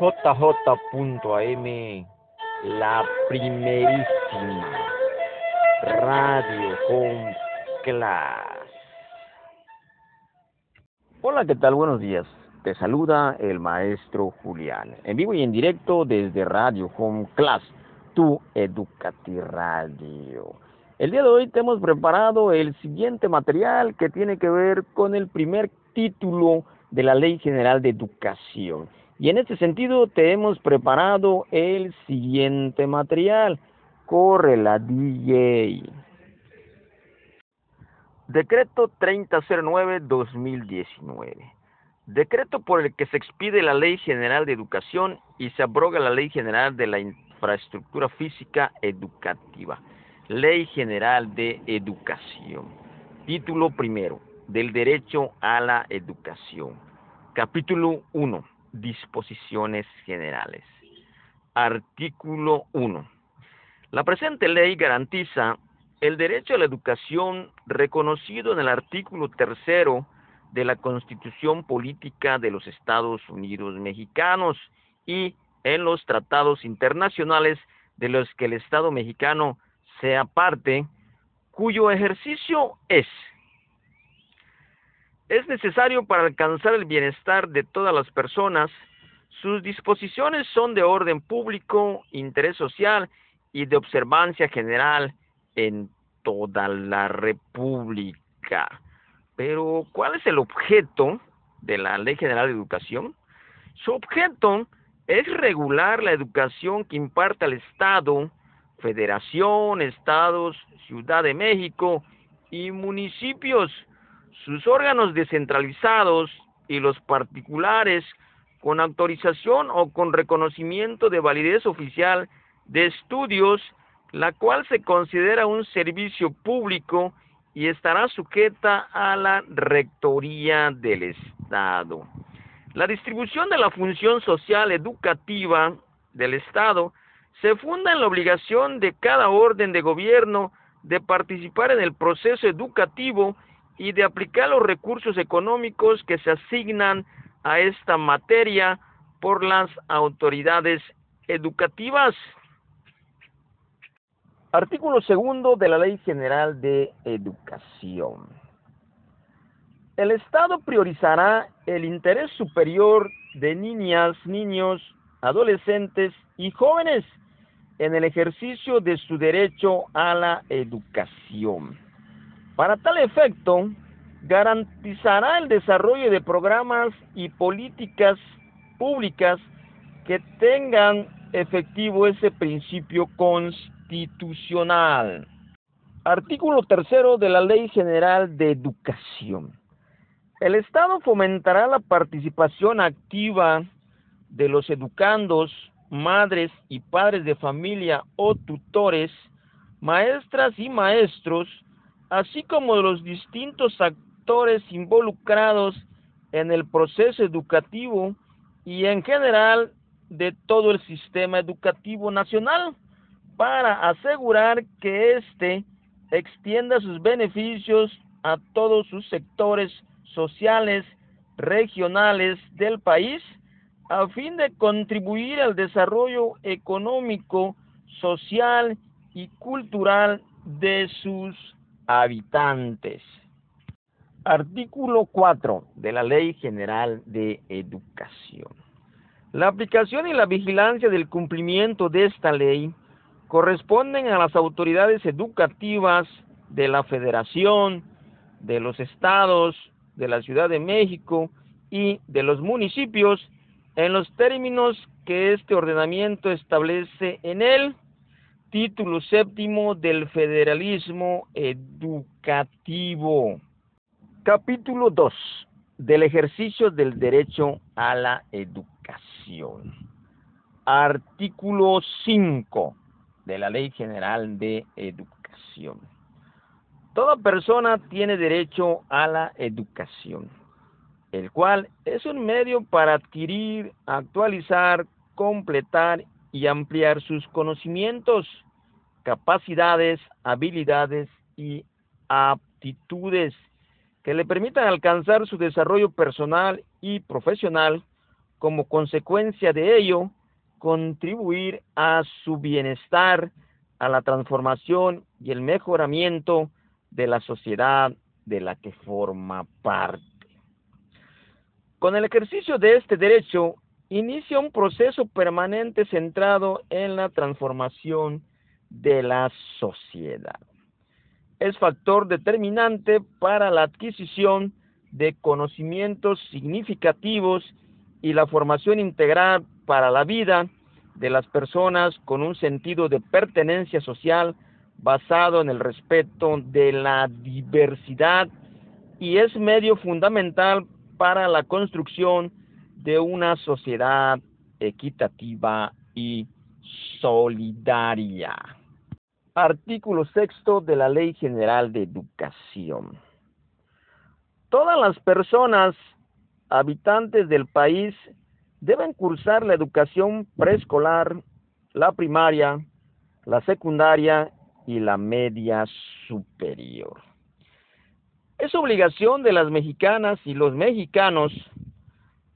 JJ.am, la primerísima Radio Home Class. Hola, ¿qué tal? Buenos días. Te saluda el maestro Julián, en vivo y en directo desde Radio Home Class, tu Educati Radio. El día de hoy te hemos preparado el siguiente material que tiene que ver con el primer título de la Ley General de Educación. Y en este sentido te hemos preparado el siguiente material. Corre la DJ. Decreto 3009-2019. Decreto por el que se expide la Ley General de Educación y se abroga la Ley General de la Infraestructura Física Educativa. Ley General de Educación. Título primero. Del derecho a la educación. Capítulo 1. Disposiciones generales. Artículo 1. La presente ley garantiza el derecho a la educación reconocido en el artículo tercero de la Constitución Política de los Estados Unidos Mexicanos y en los tratados internacionales de los que el Estado mexicano sea parte, cuyo ejercicio es es necesario para alcanzar el bienestar de todas las personas. Sus disposiciones son de orden público, interés social y de observancia general en toda la República. Pero, ¿cuál es el objeto de la Ley General de Educación? Su objeto es regular la educación que imparte el Estado federación, estados, Ciudad de México y municipios, sus órganos descentralizados y los particulares con autorización o con reconocimiento de validez oficial de estudios, la cual se considera un servicio público y estará sujeta a la rectoría del Estado. La distribución de la función social educativa del Estado se funda en la obligación de cada orden de gobierno de participar en el proceso educativo y de aplicar los recursos económicos que se asignan a esta materia por las autoridades educativas. Artículo segundo de la Ley General de Educación. El Estado priorizará el interés superior de niñas, niños, adolescentes y jóvenes en el ejercicio de su derecho a la educación. Para tal efecto, garantizará el desarrollo de programas y políticas públicas que tengan efectivo ese principio constitucional. Artículo tercero de la Ley General de Educación. El Estado fomentará la participación activa de los educandos madres y padres de familia o tutores, maestras y maestros, así como de los distintos actores involucrados en el proceso educativo y en general de todo el sistema educativo nacional para asegurar que éste extienda sus beneficios a todos sus sectores sociales, regionales del país a fin de contribuir al desarrollo económico, social y cultural de sus habitantes. Artículo 4 de la Ley General de Educación. La aplicación y la vigilancia del cumplimiento de esta ley corresponden a las autoridades educativas de la Federación, de los estados, de la Ciudad de México y de los municipios en los términos que este ordenamiento establece en el título séptimo del federalismo educativo. Capítulo 2 del ejercicio del derecho a la educación. Artículo 5 de la Ley General de Educación. Toda persona tiene derecho a la educación el cual es un medio para adquirir, actualizar, completar y ampliar sus conocimientos, capacidades, habilidades y aptitudes que le permitan alcanzar su desarrollo personal y profesional como consecuencia de ello, contribuir a su bienestar, a la transformación y el mejoramiento de la sociedad de la que forma parte. Con el ejercicio de este derecho, inicia un proceso permanente centrado en la transformación de la sociedad. Es factor determinante para la adquisición de conocimientos significativos y la formación integral para la vida de las personas con un sentido de pertenencia social basado en el respeto de la diversidad y es medio fundamental para la construcción de una sociedad equitativa y solidaria. Artículo sexto de la Ley General de Educación. Todas las personas habitantes del país deben cursar la educación preescolar, la primaria, la secundaria y la media superior. Es obligación de las mexicanas y los mexicanos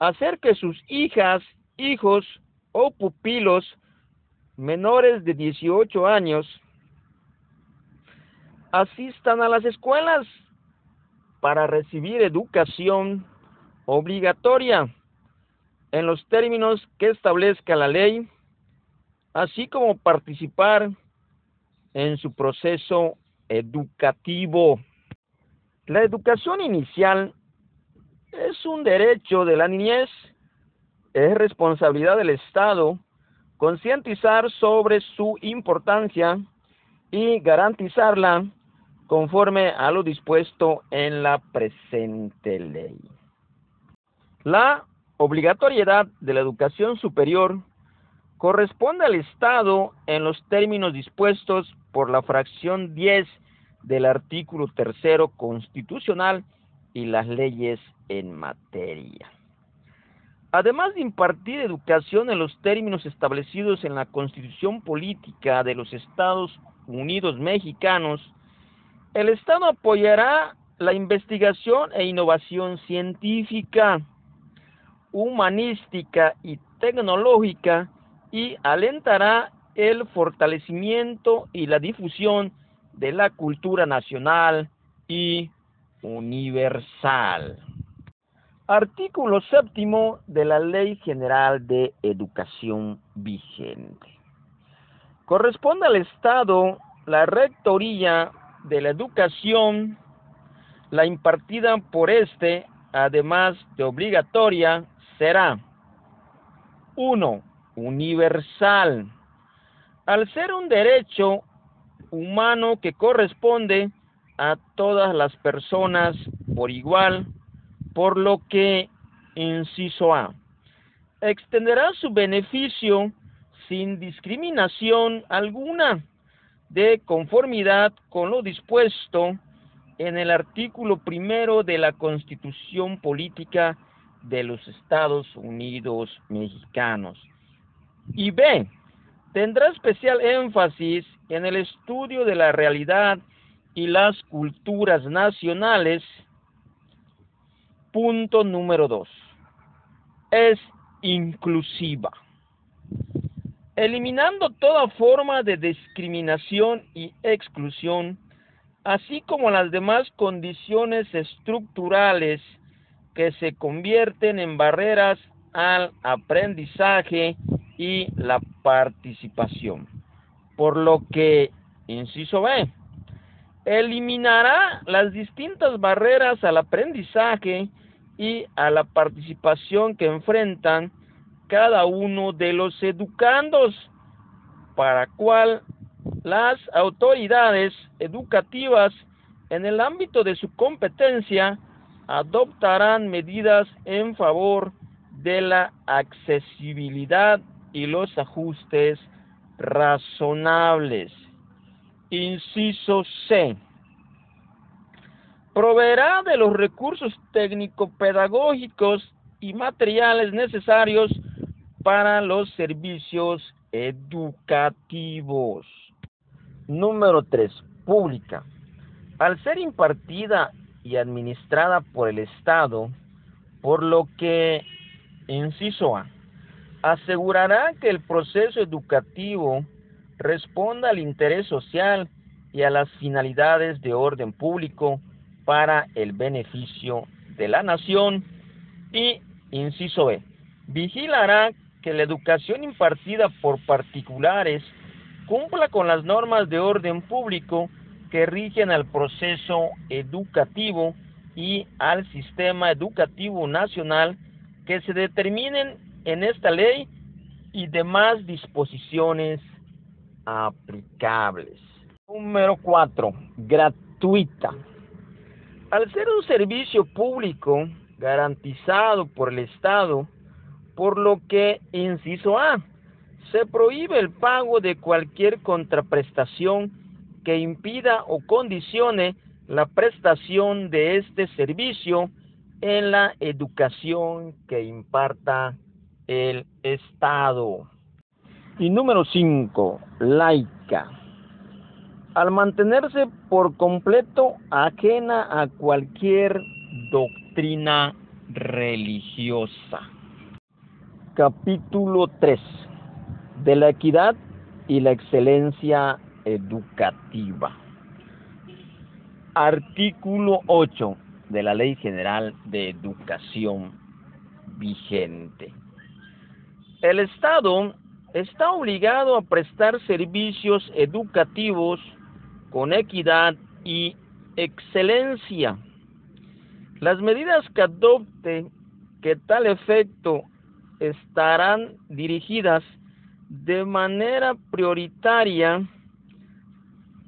hacer que sus hijas, hijos o pupilos menores de 18 años asistan a las escuelas para recibir educación obligatoria en los términos que establezca la ley, así como participar en su proceso educativo. La educación inicial es un derecho de la niñez, es responsabilidad del Estado concientizar sobre su importancia y garantizarla conforme a lo dispuesto en la presente ley. La obligatoriedad de la educación superior corresponde al Estado en los términos dispuestos por la fracción 10 del artículo tercero constitucional y las leyes en materia. Además de impartir educación en los términos establecidos en la Constitución Política de los Estados Unidos Mexicanos, el Estado apoyará la investigación e innovación científica, humanística y tecnológica y alentará el fortalecimiento y la difusión de la cultura nacional y universal. Artículo séptimo de la Ley General de Educación vigente. Corresponde al Estado la rectoría de la educación, la impartida por este, además de obligatoria, será 1. Universal. Al ser un derecho humano que corresponde a todas las personas por igual, por lo que, inciso A, extenderá su beneficio sin discriminación alguna, de conformidad con lo dispuesto en el artículo primero de la Constitución Política de los Estados Unidos Mexicanos. Y B, tendrá especial énfasis en el estudio de la realidad y las culturas nacionales. Punto número dos. Es inclusiva. Eliminando toda forma de discriminación y exclusión, así como las demás condiciones estructurales que se convierten en barreras al aprendizaje y la participación. Por lo que, inciso B, eliminará las distintas barreras al aprendizaje y a la participación que enfrentan cada uno de los educandos, para cual las autoridades educativas en el ámbito de su competencia adoptarán medidas en favor de la accesibilidad y los ajustes razonables. Inciso C. Proveerá de los recursos técnico-pedagógicos y materiales necesarios para los servicios educativos. Número 3. Pública. Al ser impartida y administrada por el Estado, por lo que Inciso A. Asegurará que el proceso educativo responda al interés social y a las finalidades de orden público para el beneficio de la nación. Y, inciso B, vigilará que la educación impartida por particulares cumpla con las normas de orden público que rigen al proceso educativo y al sistema educativo nacional que se determinen en esta ley y demás disposiciones aplicables. Número 4. Gratuita. Al ser un servicio público garantizado por el Estado, por lo que, inciso A, se prohíbe el pago de cualquier contraprestación que impida o condicione la prestación de este servicio en la educación que imparta el Estado. Y número 5, laica. Al mantenerse por completo ajena a cualquier doctrina religiosa. Capítulo 3 de la equidad y la excelencia educativa. Artículo 8 de la Ley General de Educación vigente. El Estado está obligado a prestar servicios educativos con equidad y excelencia. Las medidas que adopte que tal efecto estarán dirigidas de manera prioritaria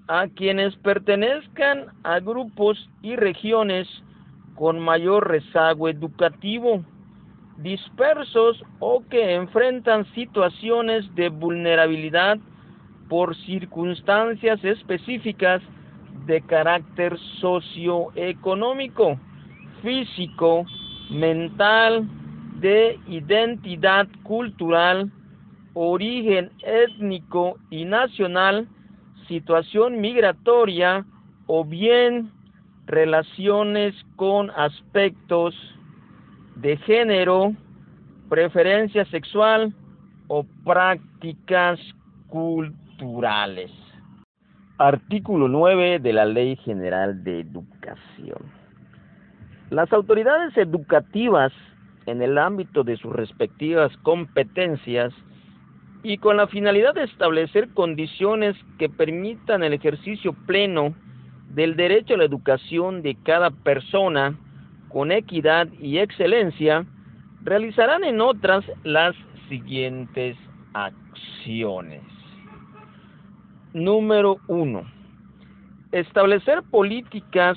a quienes pertenezcan a grupos y regiones con mayor rezago educativo, dispersos o que enfrentan situaciones de vulnerabilidad por circunstancias específicas de carácter socioeconómico, físico, mental, de identidad cultural, origen étnico y nacional, situación migratoria o bien relaciones con aspectos de género, preferencia sexual o prácticas culturales. Artículo 9 de la Ley General de Educación. Las autoridades educativas en el ámbito de sus respectivas competencias y con la finalidad de establecer condiciones que permitan el ejercicio pleno del derecho a la educación de cada persona con equidad y excelencia, realizarán en otras las siguientes acciones. Número 1. Establecer políticas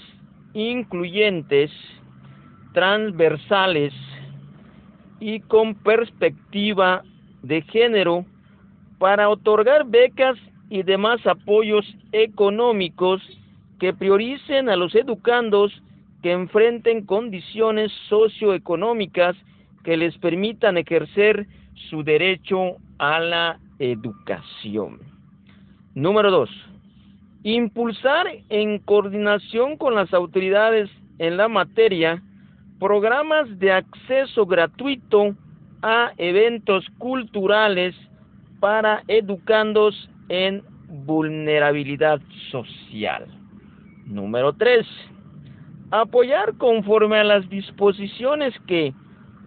incluyentes, transversales y con perspectiva de género para otorgar becas y demás apoyos económicos que prioricen a los educandos que enfrenten condiciones socioeconómicas que les permitan ejercer su derecho a la educación. Número 2. Impulsar en coordinación con las autoridades en la materia programas de acceso gratuito a eventos culturales para educandos en vulnerabilidad social. Número 3. Apoyar conforme a las disposiciones que,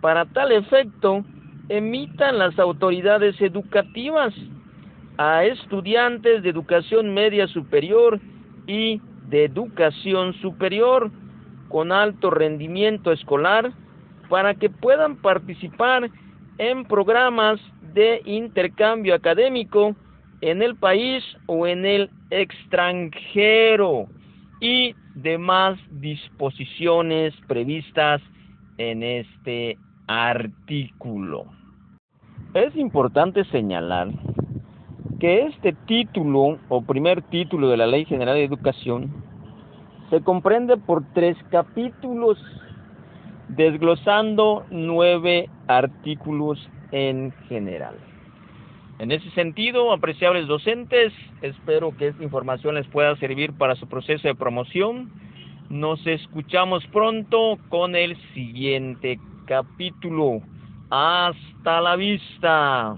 para tal efecto, emitan las autoridades educativas a estudiantes de educación media superior y de educación superior con alto rendimiento escolar para que puedan participar en programas de intercambio académico en el país o en el extranjero y demás disposiciones previstas en este artículo. Es importante señalar que este título o primer título de la Ley General de Educación se comprende por tres capítulos desglosando nueve artículos en general. En ese sentido, apreciables docentes, espero que esta información les pueda servir para su proceso de promoción. Nos escuchamos pronto con el siguiente capítulo. Hasta la vista.